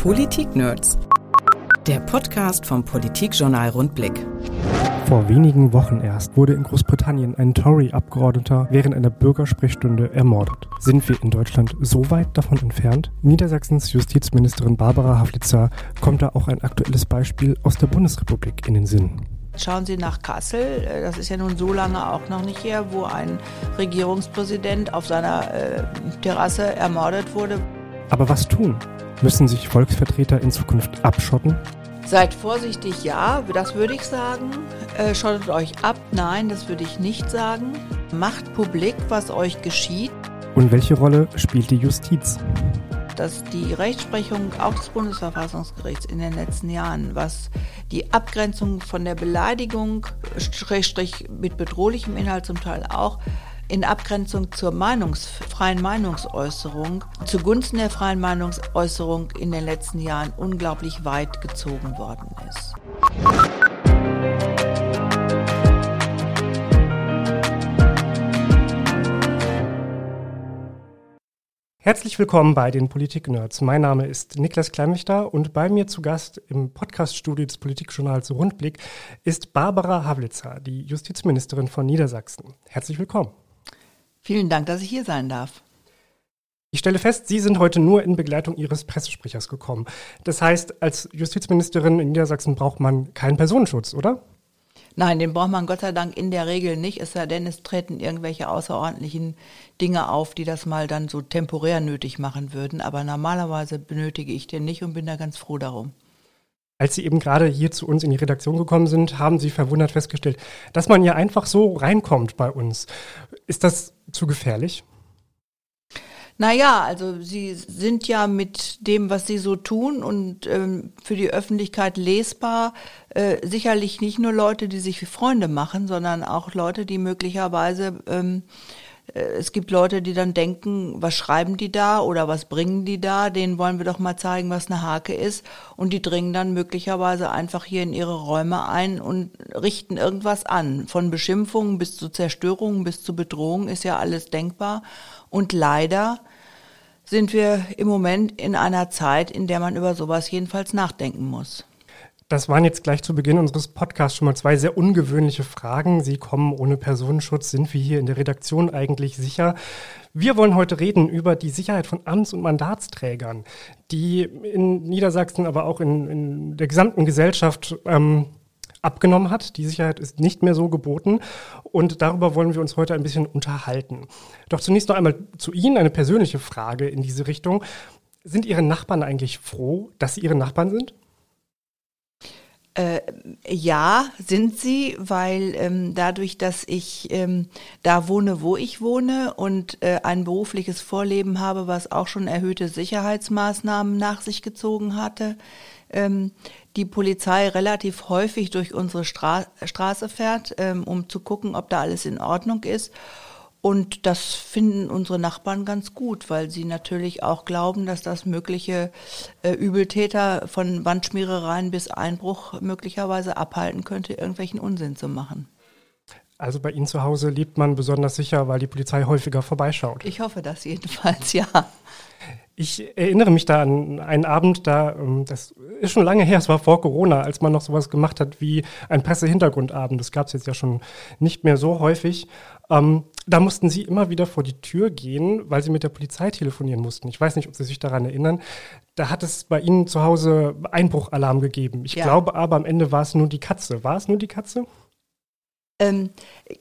Politik-Nerds. Der Podcast vom Politikjournal Rundblick. Vor wenigen Wochen erst wurde in Großbritannien ein Tory-Abgeordneter während einer Bürgersprechstunde ermordet. Sind wir in Deutschland so weit davon entfernt? Niedersachsens Justizministerin Barbara Havlitzer kommt da auch ein aktuelles Beispiel aus der Bundesrepublik in den Sinn. Schauen Sie nach Kassel, das ist ja nun so lange auch noch nicht her, wo ein Regierungspräsident auf seiner äh, Terrasse ermordet wurde. Aber was tun? Müssen sich Volksvertreter in Zukunft abschotten? Seid vorsichtig, ja, das würde ich sagen. Äh, schottet euch ab, nein, das würde ich nicht sagen. Macht publik, was euch geschieht. Und welche Rolle spielt die Justiz? dass die Rechtsprechung auch des Bundesverfassungsgerichts in den letzten Jahren, was die Abgrenzung von der Beleidigung, Strich mit bedrohlichem Inhalt zum Teil auch, in Abgrenzung zur Meinungs freien Meinungsäußerung zugunsten der freien Meinungsäußerung in den letzten Jahren unglaublich weit gezogen worden ist. Herzlich willkommen bei den Politik-Nerds. Mein Name ist Niklas Kleinwichter und bei mir zu Gast im Podcaststudio des Politikjournals Rundblick ist Barbara Havlitzer, die Justizministerin von Niedersachsen. Herzlich willkommen. Vielen Dank, dass ich hier sein darf. Ich stelle fest, Sie sind heute nur in Begleitung Ihres Pressesprechers gekommen. Das heißt, als Justizministerin in Niedersachsen braucht man keinen Personenschutz, oder? Nein, den braucht man Gott sei Dank in der Regel nicht, es sei denn, es treten irgendwelche außerordentlichen Dinge auf, die das mal dann so temporär nötig machen würden. Aber normalerweise benötige ich den nicht und bin da ganz froh darum. Als Sie eben gerade hier zu uns in die Redaktion gekommen sind, haben Sie verwundert festgestellt, dass man ja einfach so reinkommt bei uns. Ist das zu gefährlich? Naja, also sie sind ja mit dem, was sie so tun und ähm, für die Öffentlichkeit lesbar, äh, sicherlich nicht nur Leute, die sich wie Freunde machen, sondern auch Leute, die möglicherweise, ähm, äh, es gibt Leute, die dann denken, was schreiben die da oder was bringen die da, denen wollen wir doch mal zeigen, was eine Hake ist und die dringen dann möglicherweise einfach hier in ihre Räume ein und richten irgendwas an. Von Beschimpfungen bis zu Zerstörungen bis zu Bedrohungen ist ja alles denkbar und leider sind wir im Moment in einer Zeit, in der man über sowas jedenfalls nachdenken muss. Das waren jetzt gleich zu Beginn unseres Podcasts schon mal zwei sehr ungewöhnliche Fragen. Sie kommen ohne Personenschutz. Sind wir hier in der Redaktion eigentlich sicher? Wir wollen heute reden über die Sicherheit von Amts- und Mandatsträgern, die in Niedersachsen, aber auch in, in der gesamten Gesellschaft ähm, abgenommen hat. Die Sicherheit ist nicht mehr so geboten und darüber wollen wir uns heute ein bisschen unterhalten. Doch zunächst noch einmal zu Ihnen eine persönliche Frage in diese Richtung. Sind Ihre Nachbarn eigentlich froh, dass Sie Ihre Nachbarn sind? Äh, ja, sind sie, weil ähm, dadurch, dass ich ähm, da wohne, wo ich wohne und äh, ein berufliches Vorleben habe, was auch schon erhöhte Sicherheitsmaßnahmen nach sich gezogen hatte, ähm, die Polizei relativ häufig durch unsere Stra Straße fährt, ähm, um zu gucken, ob da alles in Ordnung ist. Und das finden unsere Nachbarn ganz gut, weil sie natürlich auch glauben, dass das mögliche äh, Übeltäter von Wandschmierereien bis Einbruch möglicherweise abhalten könnte, irgendwelchen Unsinn zu machen. Also bei Ihnen zu Hause lebt man besonders sicher, weil die Polizei häufiger vorbeischaut. Ich hoffe das jedenfalls, ja. Ich erinnere mich da an einen Abend, da, ähm, das ist schon lange her, es war vor Corona, als man noch sowas gemacht hat wie ein Pressehintergrundabend. Das gab es jetzt ja schon nicht mehr so häufig. Ähm, da mussten Sie immer wieder vor die Tür gehen, weil Sie mit der Polizei telefonieren mussten. Ich weiß nicht, ob Sie sich daran erinnern. Da hat es bei Ihnen zu Hause Einbruchalarm gegeben. Ich ja. glaube aber am Ende war es nur die Katze. War es nur die Katze? Ähm,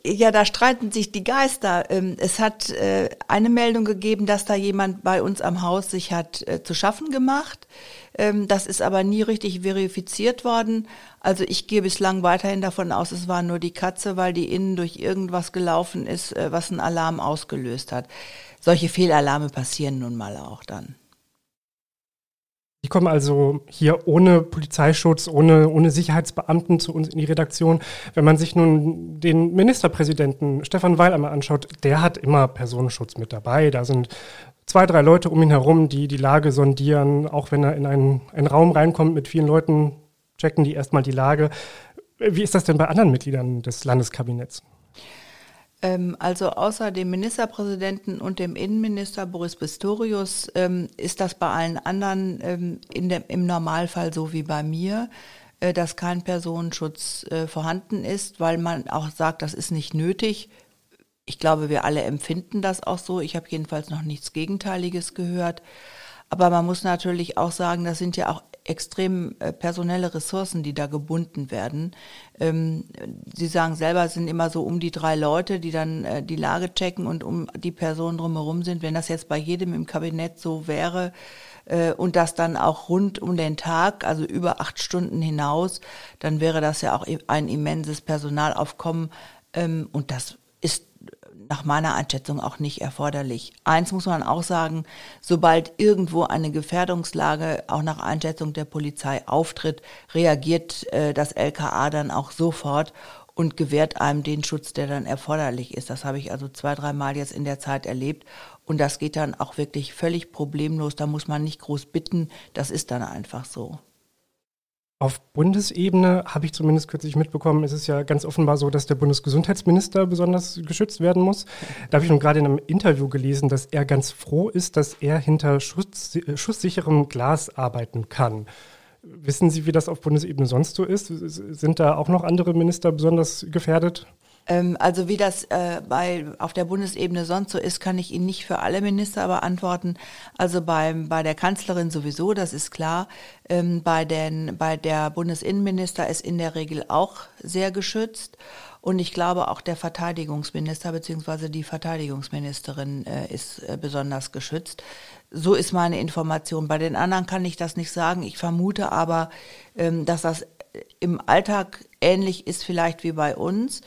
ja, da streiten sich die Geister. Ähm, es hat äh, eine Meldung gegeben, dass da jemand bei uns am Haus sich hat äh, zu schaffen gemacht. Ähm, das ist aber nie richtig verifiziert worden. Also ich gehe bislang weiterhin davon aus, es war nur die Katze, weil die innen durch irgendwas gelaufen ist, äh, was einen Alarm ausgelöst hat. Solche Fehlalarme passieren nun mal auch dann. Die kommen also hier ohne Polizeischutz, ohne, ohne Sicherheitsbeamten zu uns in die Redaktion. Wenn man sich nun den Ministerpräsidenten Stefan Weil einmal anschaut, der hat immer Personenschutz mit dabei. Da sind zwei, drei Leute um ihn herum, die die Lage sondieren. Auch wenn er in einen, einen Raum reinkommt mit vielen Leuten, checken die erstmal die Lage. Wie ist das denn bei anderen Mitgliedern des Landeskabinetts? Ähm, also außer dem Ministerpräsidenten und dem Innenminister Boris Pistorius ähm, ist das bei allen anderen ähm, dem, im Normalfall so wie bei mir, äh, dass kein Personenschutz äh, vorhanden ist, weil man auch sagt, das ist nicht nötig. Ich glaube, wir alle empfinden das auch so. Ich habe jedenfalls noch nichts Gegenteiliges gehört. Aber man muss natürlich auch sagen, das sind ja auch extrem äh, personelle Ressourcen, die da gebunden werden. Ähm, Sie sagen selber, es sind immer so um die drei Leute, die dann äh, die Lage checken und um die Personen drumherum sind. Wenn das jetzt bei jedem im Kabinett so wäre äh, und das dann auch rund um den Tag, also über acht Stunden hinaus, dann wäre das ja auch ein immenses Personalaufkommen. Ähm, und das ist nach meiner Einschätzung auch nicht erforderlich. Eins muss man auch sagen, sobald irgendwo eine Gefährdungslage auch nach Einschätzung der Polizei auftritt, reagiert äh, das LKA dann auch sofort und gewährt einem den Schutz, der dann erforderlich ist. Das habe ich also zwei, dreimal jetzt in der Zeit erlebt. Und das geht dann auch wirklich völlig problemlos. Da muss man nicht groß bitten. Das ist dann einfach so. Auf Bundesebene habe ich zumindest kürzlich mitbekommen, ist es ja ganz offenbar so, dass der Bundesgesundheitsminister besonders geschützt werden muss. Da habe ich nun gerade in einem Interview gelesen, dass er ganz froh ist, dass er hinter Schutz, schusssicherem Glas arbeiten kann. Wissen Sie, wie das auf Bundesebene sonst so ist? Sind da auch noch andere Minister besonders gefährdet? Ähm, also wie das äh, bei, auf der Bundesebene sonst so ist, kann ich Ihnen nicht für alle Minister beantworten. Also beim, bei der Kanzlerin sowieso, das ist klar. Ähm, bei, den, bei der Bundesinnenminister ist in der Regel auch sehr geschützt. Und ich glaube auch der Verteidigungsminister bzw. die Verteidigungsministerin äh, ist äh, besonders geschützt. So ist meine Information. Bei den anderen kann ich das nicht sagen. Ich vermute aber, ähm, dass das im Alltag ähnlich ist vielleicht wie bei uns.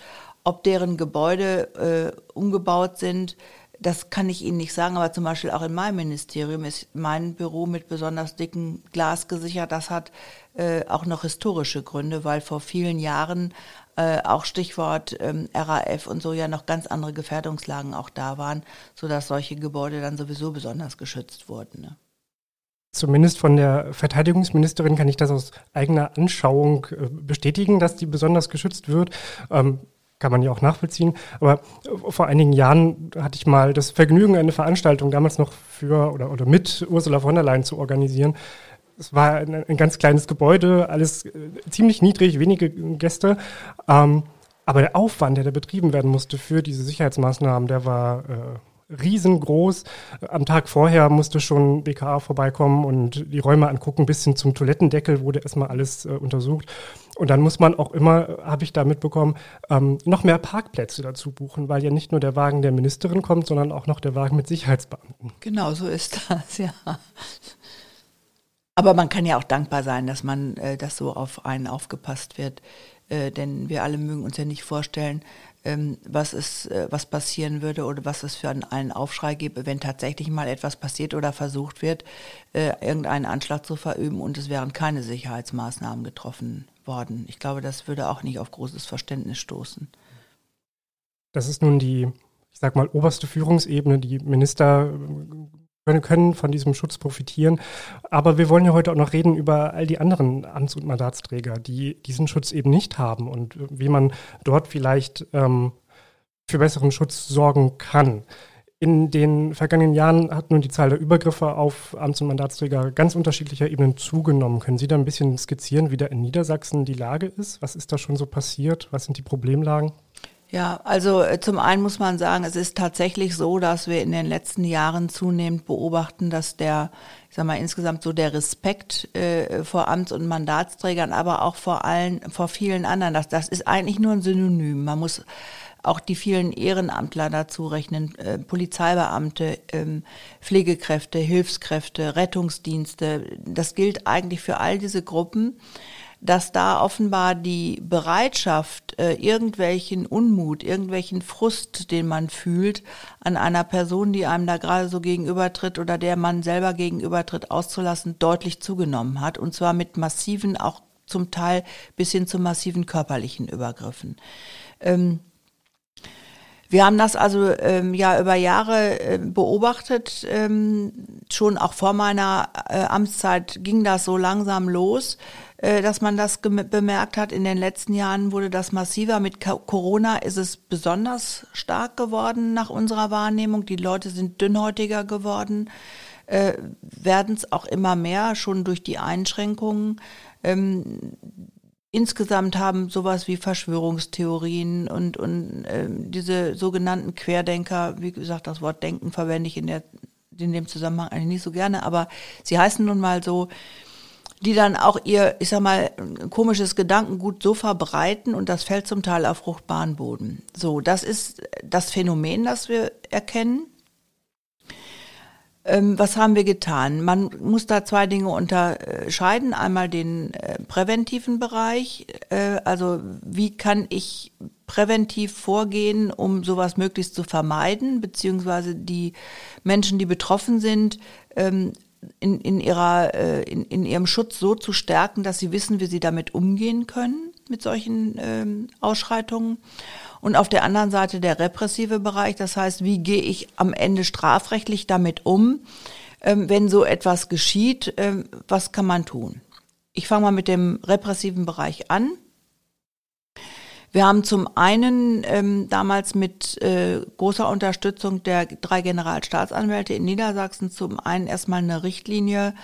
Ob deren Gebäude äh, umgebaut sind, das kann ich Ihnen nicht sagen, aber zum Beispiel auch in meinem Ministerium ist mein Büro mit besonders dicken Glas gesichert. Das hat äh, auch noch historische Gründe, weil vor vielen Jahren äh, auch Stichwort ähm, RAF und so ja noch ganz andere Gefährdungslagen auch da waren, sodass solche Gebäude dann sowieso besonders geschützt wurden. Ne? Zumindest von der Verteidigungsministerin kann ich das aus eigener Anschauung äh, bestätigen, dass die besonders geschützt wird. Ähm, kann man ja auch nachvollziehen. Aber vor einigen Jahren hatte ich mal das Vergnügen, eine Veranstaltung damals noch für oder, oder mit Ursula von der Leyen zu organisieren. Es war ein, ein ganz kleines Gebäude, alles äh, ziemlich niedrig, wenige Gäste. Ähm, aber der Aufwand, der da betrieben werden musste für diese Sicherheitsmaßnahmen, der war äh, riesengroß. Am Tag vorher musste schon BKA vorbeikommen und die Räume angucken, bis hin zum Toilettendeckel wurde erstmal alles äh, untersucht. Und dann muss man auch immer, habe ich da mitbekommen, ähm, noch mehr Parkplätze dazu buchen, weil ja nicht nur der Wagen der Ministerin kommt, sondern auch noch der Wagen mit Sicherheitsbeamten. Genau, so ist das, ja. Aber man kann ja auch dankbar sein, dass man, äh, dass so auf einen aufgepasst wird. Äh, denn wir alle mögen uns ja nicht vorstellen, was ist, äh, was passieren würde oder was es für einen, einen Aufschrei gäbe, wenn tatsächlich mal etwas passiert oder versucht wird, äh, irgendeinen Anschlag zu verüben und es wären keine Sicherheitsmaßnahmen getroffen worden. Ich glaube, das würde auch nicht auf großes Verständnis stoßen. Das ist nun die, ich sag mal, oberste Führungsebene. Die Minister äh, können von diesem Schutz profitieren. Aber wir wollen ja heute auch noch reden über all die anderen Amts- und Mandatsträger, die diesen Schutz eben nicht haben und wie man dort vielleicht ähm, für besseren Schutz sorgen kann. In den vergangenen Jahren hat nun die Zahl der Übergriffe auf Amts- und Mandatsträger ganz unterschiedlicher Ebenen zugenommen. Können Sie da ein bisschen skizzieren, wie da in Niedersachsen die Lage ist? Was ist da schon so passiert? Was sind die Problemlagen? Ja, also äh, zum einen muss man sagen, es ist tatsächlich so, dass wir in den letzten Jahren zunehmend beobachten, dass der, ich sag mal, insgesamt so der Respekt äh, vor Amts- und Mandatsträgern, aber auch vor allen, vor vielen anderen, das, das ist eigentlich nur ein Synonym. Man muss auch die vielen Ehrenamtler dazu rechnen, äh, Polizeibeamte, ähm, Pflegekräfte, Hilfskräfte, Rettungsdienste. Das gilt eigentlich für all diese Gruppen, dass da offenbar die Bereitschaft, äh, irgendwelchen Unmut, irgendwelchen Frust, den man fühlt, an einer Person, die einem da gerade so gegenübertritt oder der man selber gegenübertritt, auszulassen, deutlich zugenommen hat. Und zwar mit massiven, auch zum Teil bis hin zu massiven körperlichen Übergriffen. Ähm, Wir haben das also ähm, ja über Jahre äh, beobachtet. Ähm, schon auch vor meiner äh, Amtszeit ging das so langsam los, äh, dass man das bemerkt hat. In den letzten Jahren wurde das massiver. Mit Corona ist es besonders stark geworden nach unserer Wahrnehmung. Die Leute sind dünnhäutiger geworden, äh, werden es auch immer mehr, schon durch die Einschränkungen. Ähm, insgesamt haben sowas wie Verschwörungstheorien und, und äh, diese sogenannten Querdenker, wie gesagt, das Wort Denken verwende ich in, der, in dem Zusammenhang eigentlich nicht so gerne, aber sie heißen nun mal so, die dann auch ihr, ich sag mal, komisches Gedankengut so verbreiten und das fällt zum Teil auf fruchtbaren Boden. So, das ist das Phänomen, das wir erkennen. Ähm, was haben wir getan? Man muss da zwei Dinge unterscheiden. Einmal den äh, präventiven Bereich, äh, also wie kann ich präventiv vorgehen, um sowas möglichst zu vermeiden, beziehungsweise die Menschen, die betroffen sind, ähm, in, in, ihrer, äh, in, in ihrem Schutz so zu stärken, dass sie wissen, wie sie damit umgehen können, mit solchen ähm, Ausschreitungen. Und auf der anderen Seite der repressive Bereich, das heißt, wie gehe ich am Ende strafrechtlich damit um, ähm, wenn so etwas geschieht, ähm, was kann man tun? Ich fange mal mit dem repressiven Bereich an. Wir haben zum einen ähm, damals mit äh, großer Unterstützung der drei Generalstaatsanwälte in Niedersachsen zum einen erstmal eine Richtlinie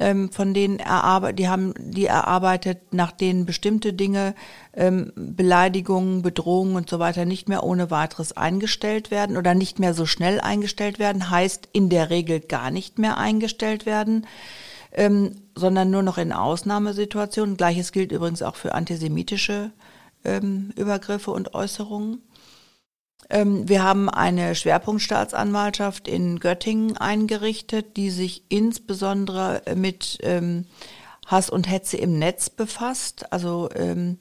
ähm, von denen erarbeitet, die haben die erarbeitet, nach denen bestimmte Dinge, ähm, Beleidigungen, Bedrohungen und so weiter nicht mehr ohne weiteres eingestellt werden oder nicht mehr so schnell eingestellt werden, heißt in der Regel gar nicht mehr eingestellt werden. Ähm, sondern nur noch in Ausnahmesituationen. Gleiches gilt übrigens auch für antisemitische ähm, Übergriffe und Äußerungen. Ähm, wir haben eine Schwerpunktstaatsanwaltschaft in Göttingen eingerichtet, die sich insbesondere mit ähm, Hass und Hetze im Netz befasst. Also ähm,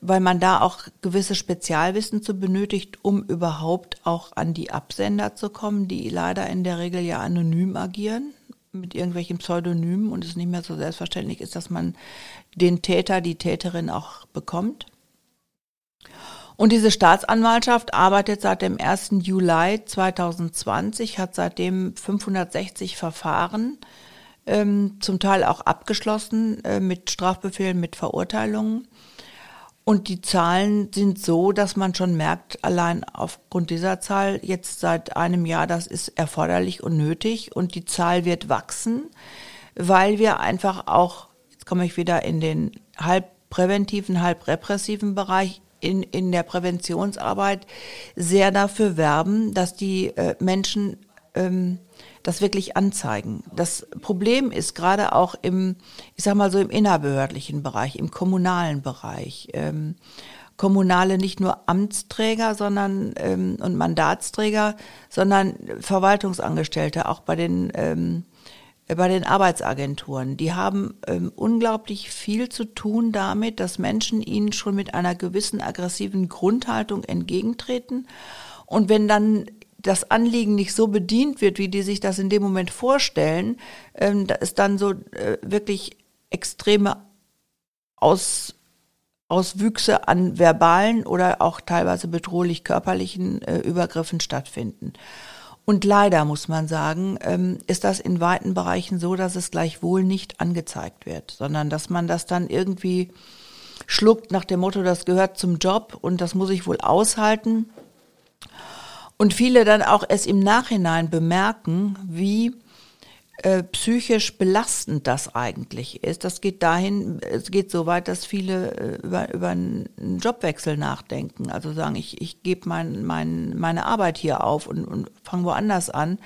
weil man da auch gewisse Spezialwissen zu benötigt, um überhaupt auch an die Absender zu kommen, die leider in der Regel ja anonym agieren mit irgendwelchen Pseudonymen und es nicht mehr so selbstverständlich ist, dass man den Täter, die Täterin auch bekommt. Und diese Staatsanwaltschaft arbeitet seit dem 1. Juli 2020, hat seitdem 560 Verfahren, ähm, zum Teil auch abgeschlossen äh, mit Strafbefehlen, mit Verurteilungen. Und die Zahlen sind so, dass man schon merkt, allein aufgrund dieser Zahl jetzt seit einem Jahr, das ist erforderlich und nötig und die Zahl wird wachsen, weil wir einfach auch, jetzt komme ich wieder in den halb präventiven, halb repressiven Bereich, in, in der Präventionsarbeit sehr dafür werben, dass die äh, Menschen ähm, das wirklich anzeigen. Das Problem ist gerade auch im, ich sag mal so im innerbehördlichen Bereich, im kommunalen Bereich. Ähm, Kommunale nicht nur Amtsträger, sondern ähm, und Mandatsträger, sondern Verwaltungsangestellte, auch bei den ähm, bei den Arbeitsagenturen. Die haben ähm, unglaublich viel zu tun damit, dass Menschen ihnen schon mit einer gewissen aggressiven Grundhaltung entgegentreten. Und wenn dann das Anliegen nicht so bedient wird, wie die sich das in dem Moment vorstellen, ähm, da ist dann so äh, wirklich extreme Aus, Auswüchse an verbalen oder auch teilweise bedrohlich körperlichen äh, Übergriffen stattfinden. Und leider muss man sagen, ähm, ist das in weiten Bereichen so, dass es gleichwohl nicht angezeigt wird, sondern dass man das dann irgendwie schluckt nach dem Motto, das gehört zum Job und das muss ich wohl aushalten. Und viele dann auch es im Nachhinein bemerken, wie äh, psychisch belastend das eigentlich ist. Das geht dahin, es geht so weit, dass viele äh, über, über einen Jobwechsel nachdenken. Also sagen, ich, ich gebe mein, mein, meine Arbeit hier auf und, und fange woanders an.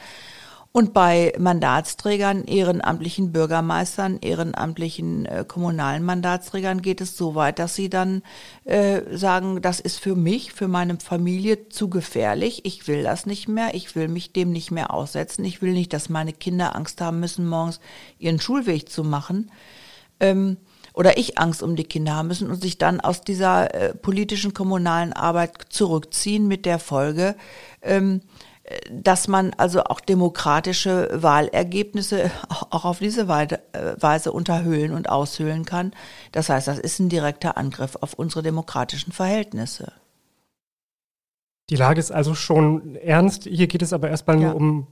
Und bei Mandatsträgern, ehrenamtlichen Bürgermeistern, ehrenamtlichen äh, kommunalen Mandatsträgern geht es so weit, dass sie dann äh, sagen, das ist für mich, für meine Familie zu gefährlich. Ich will das nicht mehr. Ich will mich dem nicht mehr aussetzen. Ich will nicht, dass meine Kinder Angst haben müssen, morgens ihren Schulweg zu machen. Ähm, oder ich Angst um die Kinder haben müssen und sich dann aus dieser äh, politischen kommunalen Arbeit zurückziehen mit der Folge, ähm, dass man also auch demokratische Wahlergebnisse auch auf diese äh, Weise unterhöhlen und aushöhlen kann. Das heißt, das ist ein direkter Angriff auf unsere demokratischen Verhältnisse. Die Lage ist also schon ernst. Hier geht es aber erstmal ja. nur um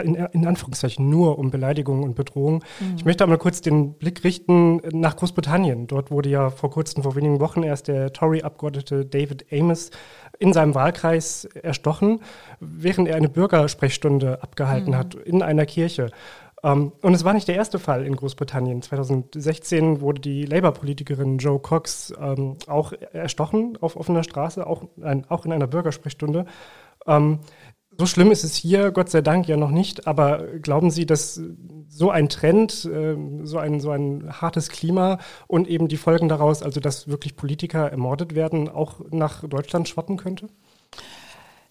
in, in, Anführungszeichen nur um Beleidigungen und Bedrohungen. Mhm. Ich möchte aber kurz den Blick richten nach Großbritannien. Dort wurde ja vor kurzem, vor wenigen Wochen erst der Tory-Abgeordnete David Amos in seinem Wahlkreis erstochen, während er eine Bürgersprechstunde abgehalten mhm. hat in einer Kirche. Um, ähm, und es war nicht der erste Fall in Großbritannien. 2016 wurde die Labour-Politikerin Joe Cox ähm, auch erstochen auf offener Straße, auch, ein, auch in einer Bürgersprechstunde. Ähm, so schlimm ist es hier, Gott sei Dank ja noch nicht, aber glauben Sie, dass so ein Trend, ähm, so ein, so ein hartes Klima und eben die Folgen daraus, also dass wirklich Politiker ermordet werden, auch nach Deutschland schwappen könnte?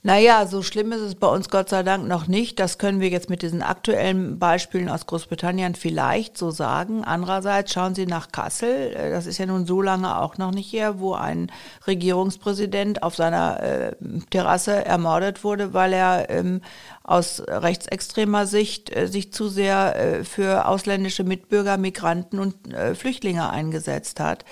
Naja, so schlimm ist es bei uns Gott sei Dank noch nicht. Das können wir jetzt mit diesen aktuellen Beispielen aus Großbritannien vielleicht so sagen. Andererseits schauen Sie nach Kassel. Äh, das ist ja nun so lange auch noch nicht her, wo ein Regierungspräsident auf seiner äh, Terrasse ermordet wurde, weil er ähm, aus rechtsextremer Sicht äh, sich zu sehr äh, für ausländische Mitbürger, Migranten und äh, Flüchtlinge eingesetzt hat.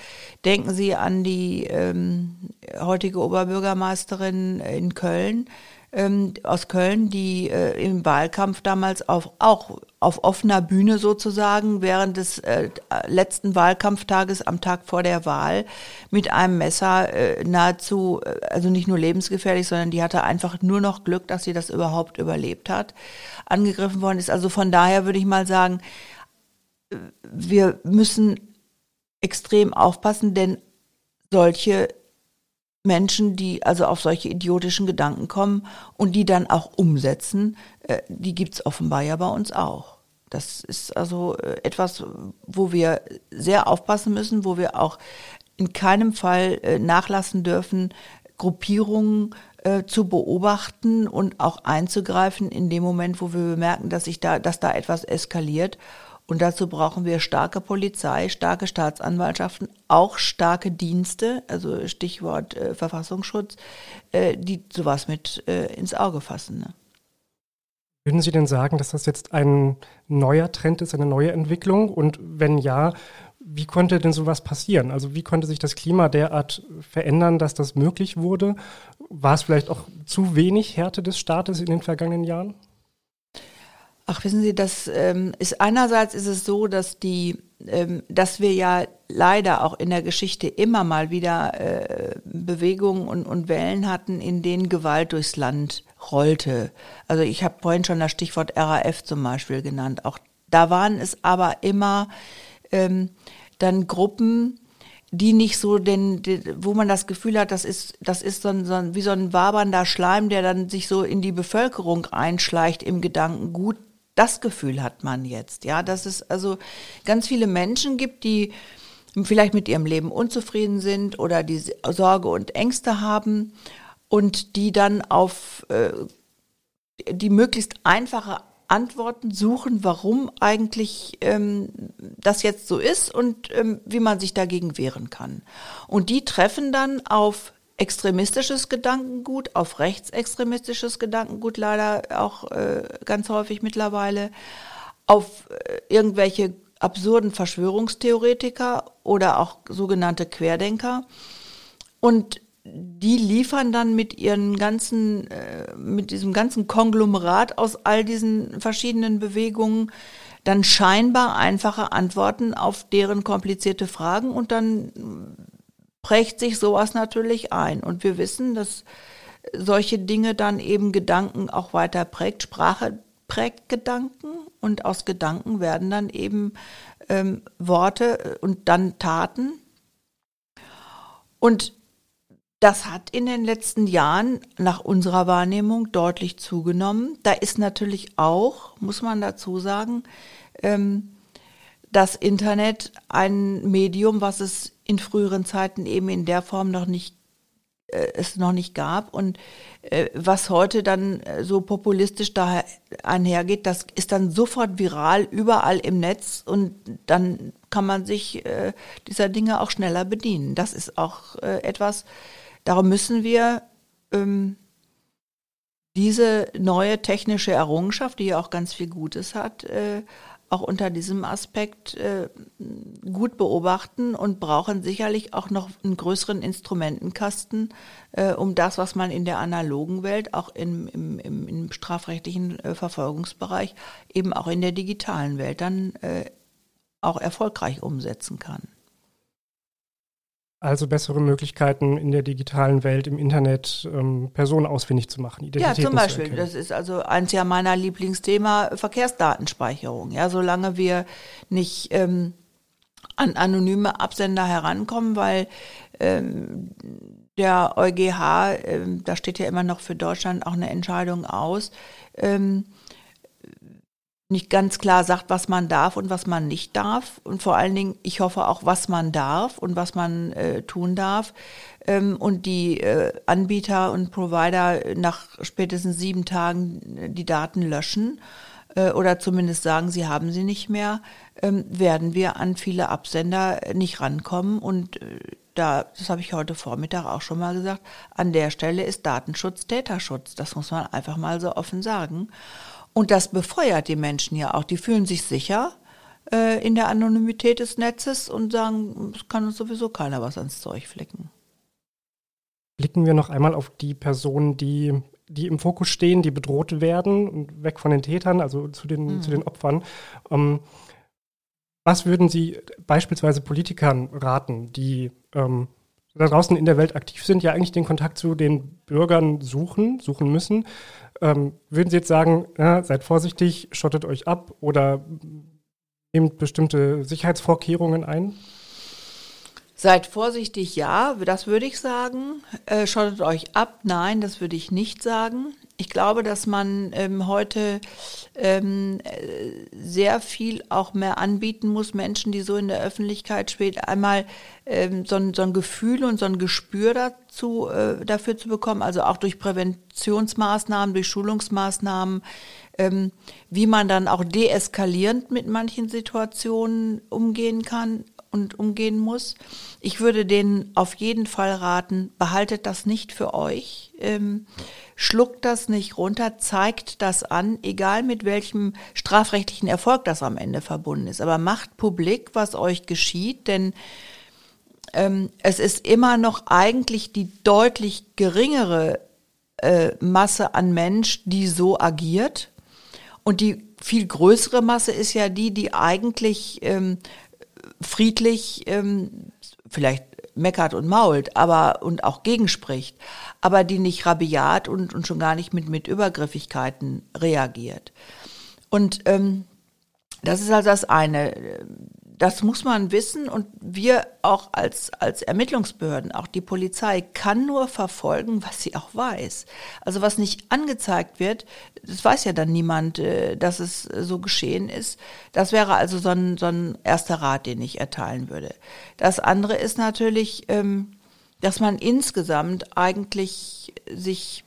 Denken Sie an die ähm, heutige Oberbürgermeisterin in Köln, ähm, aus Köln, die äh, im Wahlkampf damals auf, auch auf offener Bühne sozusagen während des äh, letzten Wahlkampftages am Tag vor der Wahl mit einem Messer äh, nahezu, äh, also nicht nur lebensgefährlich, sondern die hatte einfach nur noch Glück, dass sie das überhaupt überlebt hat, angegriffen worden ist. Also von daher würde ich mal sagen, äh, wir müssen extrem aufpassen, denn solche Menschen, die also auf solche idiotischen Gedanken kommen und die dann auch umsetzen, äh, die gibt's offenbar ja bei uns auch. Das ist also äh, etwas, wo wir sehr aufpassen müssen, wo wir auch in keinem Fall äh, nachlassen dürfen, Gruppierungen zu beobachten und auch einzugreifen in dem Moment, wo wir bemerken, dass sich da, dass da etwas eskaliert und dazu brauchen wir starke Polizei, starke Staatsanwaltschaften, auch starke Dienste, also Stichwort äh, Verfassungsschutz, äh, die sowas mit äh, ins Auge fassen. Ne? Würden Sie denn sagen, dass das jetzt ein neuer Trend ist, eine neue Entwicklung? Und wenn ja, wie konnte denn sowas passieren? Also wie konnte sich das Klima derart verändern, dass das möglich wurde? War es vielleicht auch zu wenig Härte des Staates in den vergangenen Jahren? Ach, wissen Sie, das ähm, ist einerseits ist es so, dass die, ähm, dass wir ja leider auch in der Geschichte immer mal wieder äh, Bewegungen und, und Wellen hatten, in denen Gewalt durchs Land rollte. Also ich habe vorhin schon das Stichwort RAF zum Beispiel genannt. Auch da waren es aber immer ähm, dann Gruppen, die nicht so den, wo man das Gefühl hat, das ist, das ist so ein, so ein, wie so ein wabernder Schleim, der dann sich so in die Bevölkerung einschleicht im Gedanken, gut, das Gefühl hat man jetzt, ja, dass es also ganz viele Menschen gibt, die vielleicht mit ihrem Leben unzufrieden sind oder die Sorge und Ängste haben und die dann auf äh, die möglichst einfache Antworten suchen, warum eigentlich ähm, das jetzt so ist und ähm, wie man sich dagegen wehren kann. Und die treffen dann auf extremistisches Gedankengut, auf rechtsextremistisches Gedankengut leider auch äh, ganz häufig mittlerweile, auf äh, irgendwelche absurden Verschwörungstheoretiker oder auch sogenannte Querdenker. Und die liefern dann mit ihren ganzen, äh, mit diesem ganzen Konglomerat aus all diesen verschiedenen Bewegungen dann scheinbar einfache Antworten auf deren komplizierte Fragen und dann prägt sich sowas natürlich ein. Und wir wissen, dass solche Dinge dann eben Gedanken auch weiter prägt. Sprache prägt Gedanken und aus Gedanken werden dann eben ähm, Worte und dann Taten. Und das hat in den letzten Jahren nach unserer Wahrnehmung deutlich zugenommen. Da ist natürlich auch, muss man dazu sagen, ähm, das Internet ein Medium, was es in früheren Zeiten eben in der Form noch nicht äh, es noch nicht gab und äh, was heute dann äh, so populistisch da einhergeht, das ist dann sofort viral überall im Netz und dann kann man sich äh, dieser Dinge auch schneller bedienen. Das ist auch äh, etwas, darum müssen wir ähm, diese neue technische Errungenschaft, die ja auch ganz viel Gutes hat, auch unter diesem Aspekt äh, gut beobachten und brauchen sicherlich auch noch einen größeren Instrumentenkasten, äh, um das, was man in der analogen Welt, auch im, im, im, im strafrechtlichen äh, Verfolgungsbereich, eben auch in der digitalen Welt dann äh, auch erfolgreich umsetzen kann. Also bessere Möglichkeiten in der digitalen Welt, im Internet Personen ausfindig zu machen. Identitäten ja, zum Beispiel. Das ist also eins ja meiner Lieblingsthema Verkehrsdatenspeicherung. Ja, solange wir nicht ähm, an anonyme Absender herankommen, weil ähm, der EuGH, ähm, da steht ja immer noch für Deutschland auch eine Entscheidung aus, ähm, nicht ganz klar sagt, was man darf und was man nicht darf. Und vor allen Dingen, ich hoffe auch, was man darf und was man äh, tun darf. Ähm, und die äh, Anbieter und Provider nach spätestens sieben Tagen äh, die Daten löschen äh, oder zumindest sagen, sie haben sie nicht mehr, ähm, werden wir an viele Absender nicht rankommen. Und äh, da, das habe ich heute Vormittag auch schon mal gesagt, an der Stelle ist Datenschutz Täterschutz. Das muss man einfach mal so offen sagen. Und das befeuert die Menschen ja auch. Die fühlen sich sicher äh, in der Anonymität des Netzes und sagen, es kann uns sowieso keiner was ans Zeug flicken. Blicken wir noch einmal auf die Personen, die, die im Fokus stehen, die bedroht werden und weg von den Tätern, also zu den, mhm. zu den Opfern. Ähm, was würden Sie beispielsweise Politikern raten, die ähm, da draußen in der Welt aktiv sind, ja eigentlich den Kontakt zu den Bürgern suchen, suchen müssen? Ähm, würden Sie jetzt sagen, ja, seid vorsichtig, schottet euch ab oder nehmt bestimmte Sicherheitsvorkehrungen ein? Seid vorsichtig, ja, das würde ich sagen. Äh, schottet euch ab, nein, das würde ich nicht sagen. Ich glaube, dass man ähm, heute ähm, sehr viel auch mehr anbieten muss, Menschen, die so in der Öffentlichkeit spät einmal ähm, so, ein, so ein Gefühl und so ein Gespür dazu, äh, dafür zu bekommen, also auch durch Präventionsmaßnahmen, durch Schulungsmaßnahmen, ähm, wie man dann auch deeskalierend mit manchen Situationen umgehen kann und umgehen muss. Ich würde denen auf jeden Fall raten, behaltet das nicht für euch, ähm, schluckt das nicht runter, zeigt das an, egal mit welchem strafrechtlichen Erfolg das am Ende verbunden ist. Aber macht publik, was euch geschieht, denn ähm, es ist immer noch eigentlich die deutlich geringere äh, Masse an Mensch, die so agiert. Und die viel größere Masse ist ja die, die eigentlich ähm, friedlich ähm, vielleicht meckert und mault, aber und auch gegenspricht, aber die nicht rabiat und, und schon gar nicht mit, mit Übergriffigkeiten reagiert. Und ähm, das ist also das eine das muss man wissen und wir auch als, als Ermittlungsbehörden, auch die Polizei, kann nur verfolgen, was sie auch weiß. Also was nicht angezeigt wird, das weiß ja dann niemand, äh, dass es so geschehen ist. Das wäre also so ein, so ein erster Rat, den ich erteilen würde. Das andere ist natürlich, ähm, dass man insgesamt eigentlich sich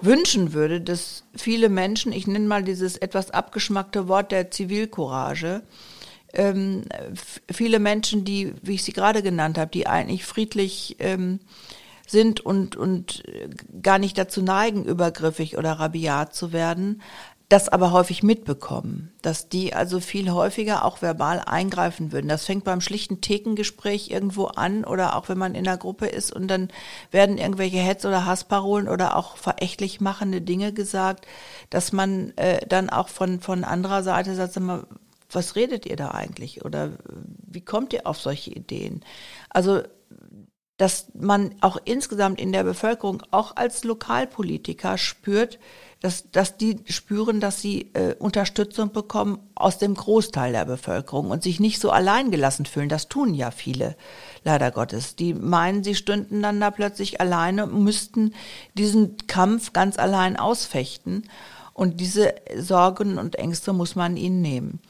wünschen würde, dass viele Menschen, ich nenne mal dieses etwas abgeschmackte Wort der Zivilcourage, ähm, viele Menschen, die, wie ich sie gerade genannt habe, die eigentlich friedlich ähm, sind und, und gar nicht dazu neigen, übergriffig oder rabiat zu werden, das aber häufig mitbekommen, dass die also viel häufiger auch verbal eingreifen würden. Das fängt beim schlichten Thekengespräch irgendwo an oder auch wenn man in einer Gruppe ist und dann werden irgendwelche Hetz- oder Hassparolen oder auch verächtlich machende Dinge gesagt, dass man äh, dann auch von, von anderer Seite sagt, was redet ihr da eigentlich oder wie kommt ihr auf solche Ideen? Also, dass man auch insgesamt in der Bevölkerung, auch als Lokalpolitiker spürt, dass, dass die spüren, dass sie äh, Unterstützung bekommen aus dem Großteil der Bevölkerung und sich nicht so alleingelassen fühlen. Das tun ja viele, leider Gottes. Die meinen, sie stünden dann da plötzlich alleine müssten diesen Kampf ganz allein ausfechten. Und diese Sorgen und Ängste muss man ihnen nehmen.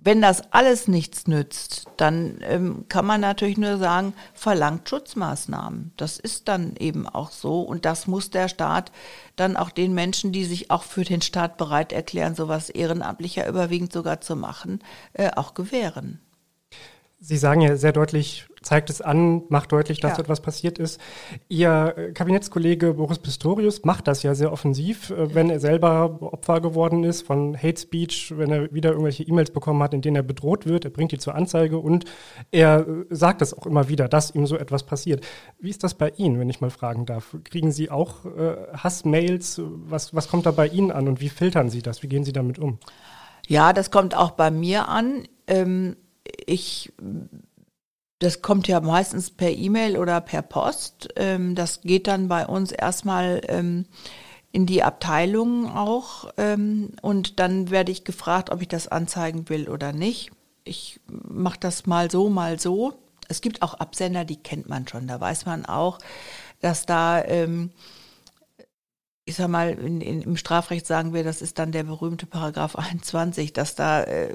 Wenn das alles nichts nützt, dann ähm, kann man natürlich nur sagen, verlangt Schutzmaßnahmen. Das ist dann eben auch so. Und das muss der Staat dann auch den Menschen, die sich auch für den Staat bereit erklären, sowas ehrenamtlicher überwiegend sogar zu machen, äh, auch gewähren. Sie sagen ja sehr deutlich, zeigt es an, macht deutlich, dass ja. etwas passiert ist. Ihr äh, Kabinettskollege Boris Pistorius macht das ja sehr offensiv, äh, wenn er selber Opfer geworden ist von Hate Speech, wenn er wieder irgendwelche E-Mails bekommen hat, in denen er bedroht wird. Er bringt die zur Anzeige und er äh, sagt es auch immer wieder, dass ihm so etwas passiert. Wie ist das bei Ihnen, wenn ich mal fragen darf? Kriegen Sie auch äh, Hassmails? Was, was kommt da bei Ihnen an und wie filtern Sie das? Wie gehen Sie damit um? Ja, das kommt auch bei mir an. Ähm, ich das kommt ja meistens per E-Mail oder per Post. Ähm, das geht dann bei uns erstmal ähm, in die Abteilung auch. Ähm, und dann werde ich gefragt, ob ich das anzeigen will oder nicht. Ich mache das mal so, mal so. Es gibt auch Absender, die kennt man schon. Da weiß man auch, dass da ich sag mal, in, in, im Strafrecht sagen wir, das ist dann der berühmte Paragraph 21, dass da äh,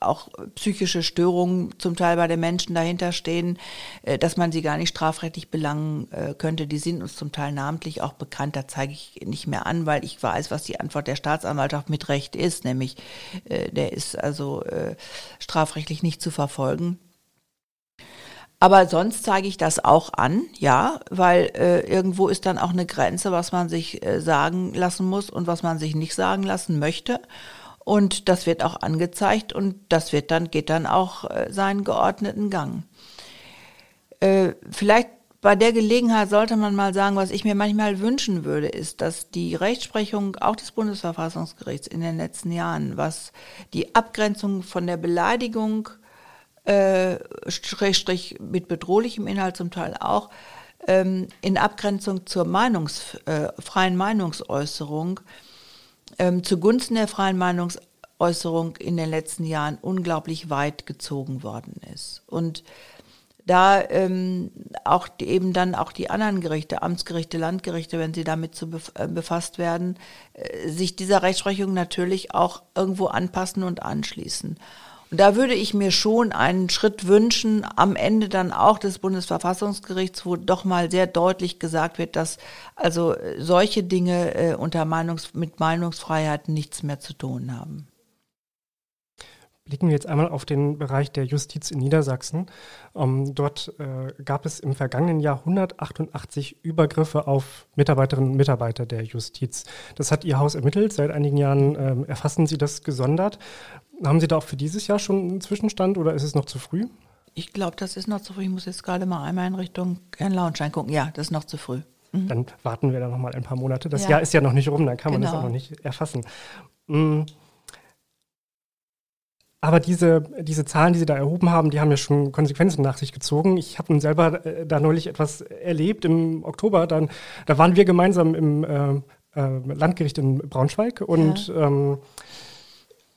auch psychische Störungen zum Teil bei den Menschen dahinter stehen, äh, dass man sie gar nicht strafrechtlich belangen äh, könnte. Die sind uns zum Teil namentlich auch bekannt. Da zeige ich nicht mehr an, weil ich weiß, was die Antwort der Staatsanwaltschaft mit Recht ist, nämlich äh, der ist also äh, strafrechtlich nicht zu verfolgen. Aber sonst zeige ich das auch an, ja, weil äh, irgendwo ist dann auch eine Grenze, was man sich äh, sagen lassen muss und was man sich nicht sagen lassen möchte. Und das wird auch angezeigt und das wird dann, geht dann auch äh, seinen geordneten Gang. Äh, vielleicht bei der Gelegenheit sollte man mal sagen, was ich mir manchmal wünschen würde, ist, dass die Rechtsprechung auch des Bundesverfassungsgerichts in den letzten Jahren, was die Abgrenzung von der Beleidigung äh, mit bedrohlichem Inhalt zum Teil auch, ähm, in Abgrenzung zur Meinungs, äh, freien Meinungsäußerung, ähm, zugunsten der freien Meinungsäußerung in den letzten Jahren unglaublich weit gezogen worden ist. Und da ähm, auch die, eben dann auch die anderen Gerichte, Amtsgerichte, Landgerichte, wenn sie damit zu bef äh, befasst werden, äh, sich dieser Rechtsprechung natürlich auch irgendwo anpassen und anschließen. Und da würde ich mir schon einen Schritt wünschen, am Ende dann auch des Bundesverfassungsgerichts, wo doch mal sehr deutlich gesagt wird, dass also solche Dinge äh, unter Meinungs mit Meinungsfreiheit nichts mehr zu tun haben. Blicken wir jetzt einmal auf den Bereich der Justiz in Niedersachsen. Ähm, dort äh, gab es im vergangenen Jahr 188 Übergriffe auf Mitarbeiterinnen und Mitarbeiter der Justiz. Das hat Ihr Haus ermittelt. Seit einigen Jahren ähm, erfassen Sie das gesondert. Haben Sie da auch für dieses Jahr schon einen Zwischenstand oder ist es noch zu früh? Ich glaube, das ist noch zu früh. Ich muss jetzt gerade mal einmal in Richtung Herrn Lauenschein gucken. Ja, das ist noch zu früh. Mhm. Dann warten wir da noch mal ein paar Monate. Das ja. Jahr ist ja noch nicht rum, dann kann man genau. das auch noch nicht erfassen. Mhm. Aber diese, diese Zahlen, die Sie da erhoben haben, die haben ja schon Konsequenzen nach sich gezogen. Ich habe selber äh, da neulich etwas erlebt im Oktober. Dann, da waren wir gemeinsam im äh, äh, Landgericht in Braunschweig und ja. ähm,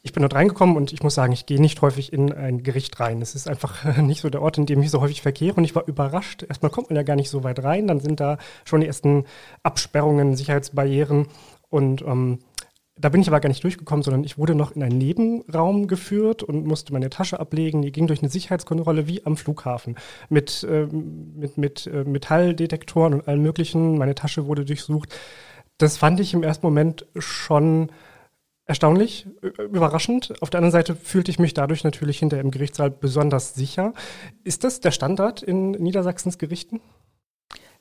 ich bin dort reingekommen und ich muss sagen, ich gehe nicht häufig in ein Gericht rein. Es ist einfach nicht so der Ort, in dem ich so häufig verkehre und ich war überrascht. Erstmal kommt man ja gar nicht so weit rein, dann sind da schon die ersten Absperrungen, Sicherheitsbarrieren und ähm, da bin ich aber gar nicht durchgekommen, sondern ich wurde noch in einen Nebenraum geführt und musste meine Tasche ablegen. Die ging durch eine Sicherheitskontrolle wie am Flughafen mit, äh, mit, mit äh, Metalldetektoren und allem Möglichen. Meine Tasche wurde durchsucht. Das fand ich im ersten Moment schon erstaunlich, überraschend. Auf der anderen Seite fühlte ich mich dadurch natürlich hinter im Gerichtssaal besonders sicher. Ist das der Standard in Niedersachsens Gerichten?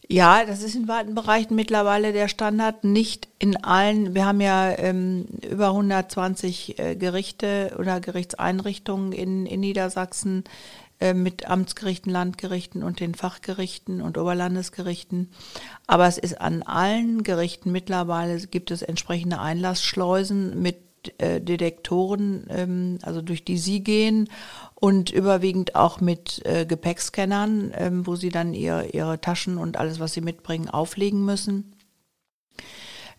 Ja, das ist in weiten Bereichen mittlerweile der Standard, nicht in allen. Wir haben ja ähm, über 120 äh, Gerichte oder Gerichtseinrichtungen in, in Niedersachsen mit Amtsgerichten, Landgerichten und den Fachgerichten und Oberlandesgerichten. Aber es ist an allen Gerichten mittlerweile gibt es entsprechende Einlassschleusen mit äh, Detektoren, ähm, also durch die sie gehen und überwiegend auch mit äh, Gepäckscannern, ähm, wo sie dann ihr, ihre Taschen und alles, was sie mitbringen, auflegen müssen.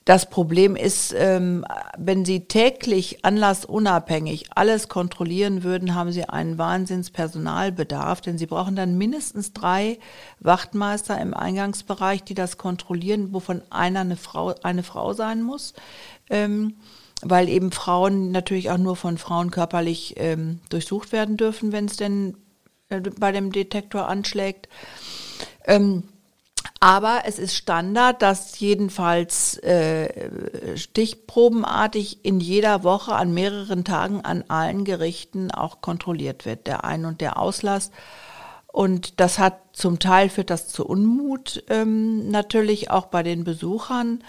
Das Problem ist, ähm, wenn Sie täglich anlassunabhängig alles kontrollieren würden, haben Sie einen Wahnsinnspersonalbedarf, denn Sie brauchen dann mindestens drei Wachtmeister im Eingangsbereich, die das kontrollieren, wovon einer eine Frau, eine Frau sein muss. Ähm, weil eben Frauen natürlich auch nur von Frauen körperlich ähm, durchsucht werden dürfen, wenn es denn äh, bei dem Detektor anschlägt. Aber es ist Standard, dass jedenfalls äh, stichprobenartig in jeder Woche an mehreren Tagen an allen Gerichten auch kontrolliert wird, der Ein- und der Auslass. Und das hat zum Teil führt das zu Unmut ähm, natürlich auch bei den Besuchern.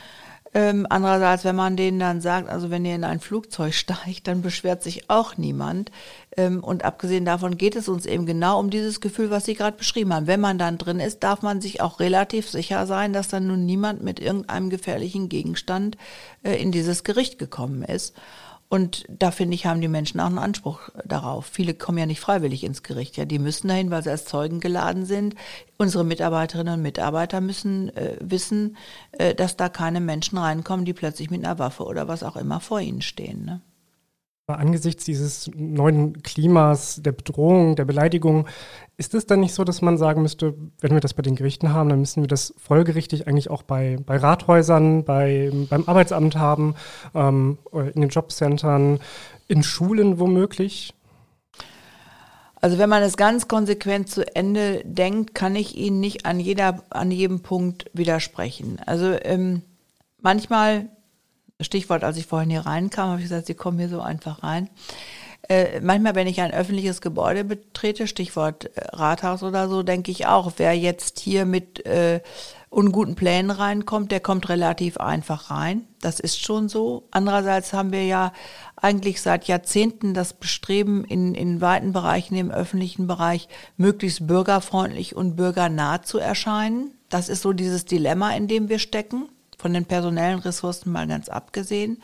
Ähm, andererseits, wenn man denen dann sagt, also wenn ihr in ein Flugzeug steigt, dann beschwert sich auch niemand. Ähm, und abgesehen davon geht es uns eben genau um dieses Gefühl, was Sie gerade beschrieben haben. Wenn man dann drin ist, darf man sich auch relativ sicher sein, dass dann nun niemand mit irgendeinem gefährlichen Gegenstand äh, in dieses Gericht gekommen ist. Und da finde ich, haben die Menschen auch einen Anspruch darauf. Viele kommen ja nicht freiwillig ins Gericht. Ja, die müssen dahin, weil sie als Zeugen geladen sind. Unsere Mitarbeiterinnen und Mitarbeiter müssen äh, wissen, äh, dass da keine Menschen reinkommen, die plötzlich mit einer Waffe oder was auch immer vor ihnen stehen. Ne? Angesichts dieses neuen Klimas, der Bedrohung, der Beleidigung, ist es dann nicht so, dass man sagen müsste, wenn wir das bei den Gerichten haben, dann müssen wir das folgerichtig eigentlich auch bei, bei Rathäusern, bei, beim Arbeitsamt haben, ähm, in den Jobcentern, in Schulen womöglich? Also wenn man es ganz konsequent zu Ende denkt, kann ich Ihnen nicht an jeder, an jedem Punkt widersprechen. Also ähm, manchmal Stichwort, als ich vorhin hier reinkam, habe ich gesagt, Sie kommen hier so einfach rein. Äh, manchmal, wenn ich ein öffentliches Gebäude betrete, Stichwort äh, Rathaus oder so, denke ich auch, wer jetzt hier mit äh, unguten Plänen reinkommt, der kommt relativ einfach rein. Das ist schon so. Andererseits haben wir ja eigentlich seit Jahrzehnten das Bestreben, in, in weiten Bereichen im öffentlichen Bereich möglichst bürgerfreundlich und bürgernah zu erscheinen. Das ist so dieses Dilemma, in dem wir stecken von den personellen Ressourcen mal ganz abgesehen.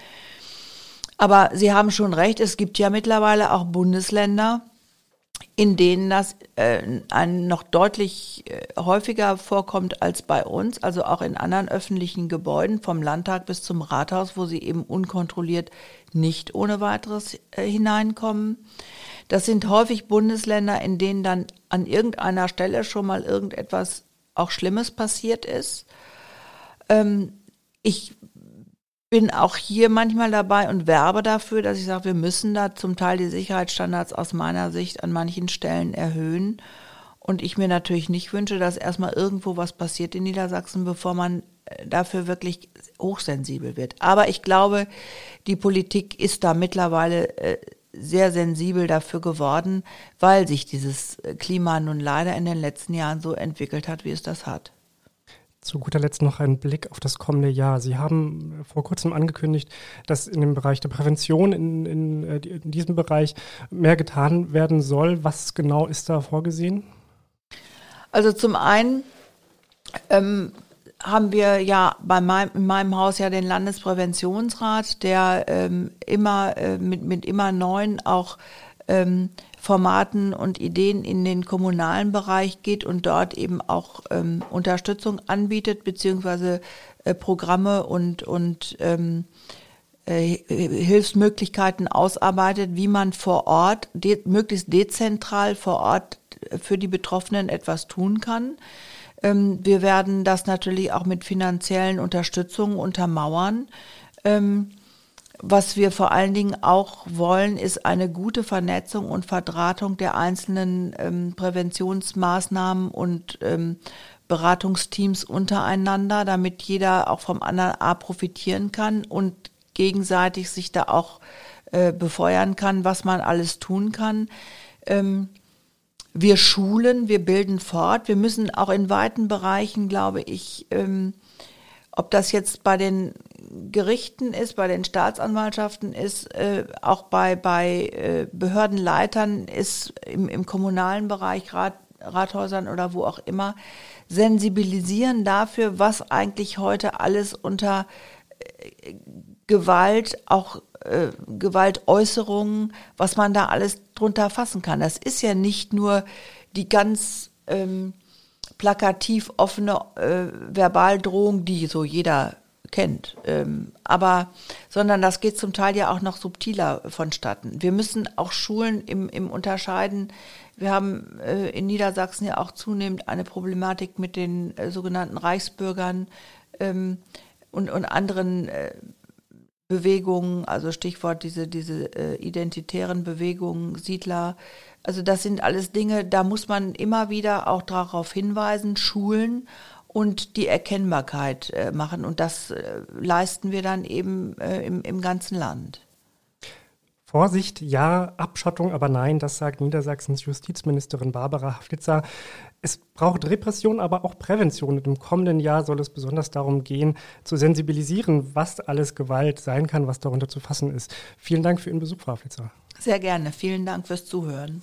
Aber Sie haben schon recht, es gibt ja mittlerweile auch Bundesländer, in denen das äh, noch deutlich äh, häufiger vorkommt als bei uns, also auch in anderen öffentlichen Gebäuden, vom Landtag bis zum Rathaus, wo sie eben unkontrolliert nicht ohne weiteres äh, hineinkommen. Das sind häufig Bundesländer, in denen dann an irgendeiner Stelle schon mal irgendetwas auch Schlimmes passiert ist. Ähm, ich bin auch hier manchmal dabei und werbe dafür, dass ich sage, wir müssen da zum Teil die Sicherheitsstandards aus meiner Sicht an manchen Stellen erhöhen. Und ich mir natürlich nicht wünsche, dass erstmal irgendwo was passiert in Niedersachsen, bevor man äh, dafür wirklich hochsensibel wird. Aber ich glaube, die Politik ist da mittlerweile äh, sehr sensibel dafür geworden, weil sich dieses äh, Klima nun leider in den letzten Jahren so entwickelt hat, wie es das hat. Zu guter Letzt noch ein Blick auf das kommende Jahr. Sie haben vor kurzem angekündigt, dass in dem Bereich der Prävention, in, in, äh, in diesem Bereich mehr getan werden soll. Was genau ist da vorgesehen? Also zum einen ähm, haben wir ja bei meinem, in meinem Haus ja den Landespräventionsrat, der ähm, immer äh, mit, mit immer neuen auch ähm, Formaten und Ideen in den kommunalen Bereich geht und dort eben auch ähm, Unterstützung anbietet, beziehungsweise äh, Programme und, und ähm, äh, Hilfsmöglichkeiten ausarbeitet, wie man vor Ort, de möglichst dezentral vor Ort für die Betroffenen etwas tun kann. Ähm, wir werden das natürlich auch mit finanziellen Unterstützungen untermauern. Ähm, was wir vor allen Dingen auch wollen, ist eine gute Vernetzung und Verdrahtung der einzelnen ähm, Präventionsmaßnahmen und ähm, Beratungsteams untereinander, damit jeder auch vom anderen A profitieren kann und gegenseitig sich da auch äh, befeuern kann, was man alles tun kann. Ähm, wir schulen, wir bilden fort. Wir müssen auch in weiten Bereichen, glaube ich, ähm, ob das jetzt bei den Gerichten ist, bei den Staatsanwaltschaften ist, äh, auch bei, bei äh, Behördenleitern ist, im, im kommunalen Bereich, Rat, Rathäusern oder wo auch immer, sensibilisieren dafür, was eigentlich heute alles unter äh, Gewalt, auch äh, Gewaltäußerungen, was man da alles drunter fassen kann. Das ist ja nicht nur die ganz ähm, plakativ offene äh, Verbaldrohung, die so jeder kennt. Ähm, aber, sondern das geht zum Teil ja auch noch subtiler vonstatten. Wir müssen auch Schulen im, im Unterscheiden. Wir haben äh, in Niedersachsen ja auch zunehmend eine Problematik mit den äh, sogenannten Reichsbürgern ähm, und, und anderen äh, Bewegungen, also Stichwort diese, diese äh, identitären Bewegungen, Siedler, also das sind alles Dinge, da muss man immer wieder auch darauf hinweisen, schulen und die Erkennbarkeit äh, machen. Und das äh, leisten wir dann eben äh, im, im ganzen Land. Vorsicht, ja, Abschottung, aber nein, das sagt Niedersachsens Justizministerin Barbara Haflitzer. Es braucht Repression, aber auch Prävention. Und im kommenden Jahr soll es besonders darum gehen, zu sensibilisieren, was alles Gewalt sein kann, was darunter zu fassen ist. Vielen Dank für Ihren Besuch, Frau Haflitzer. Sehr gerne. Vielen Dank fürs Zuhören.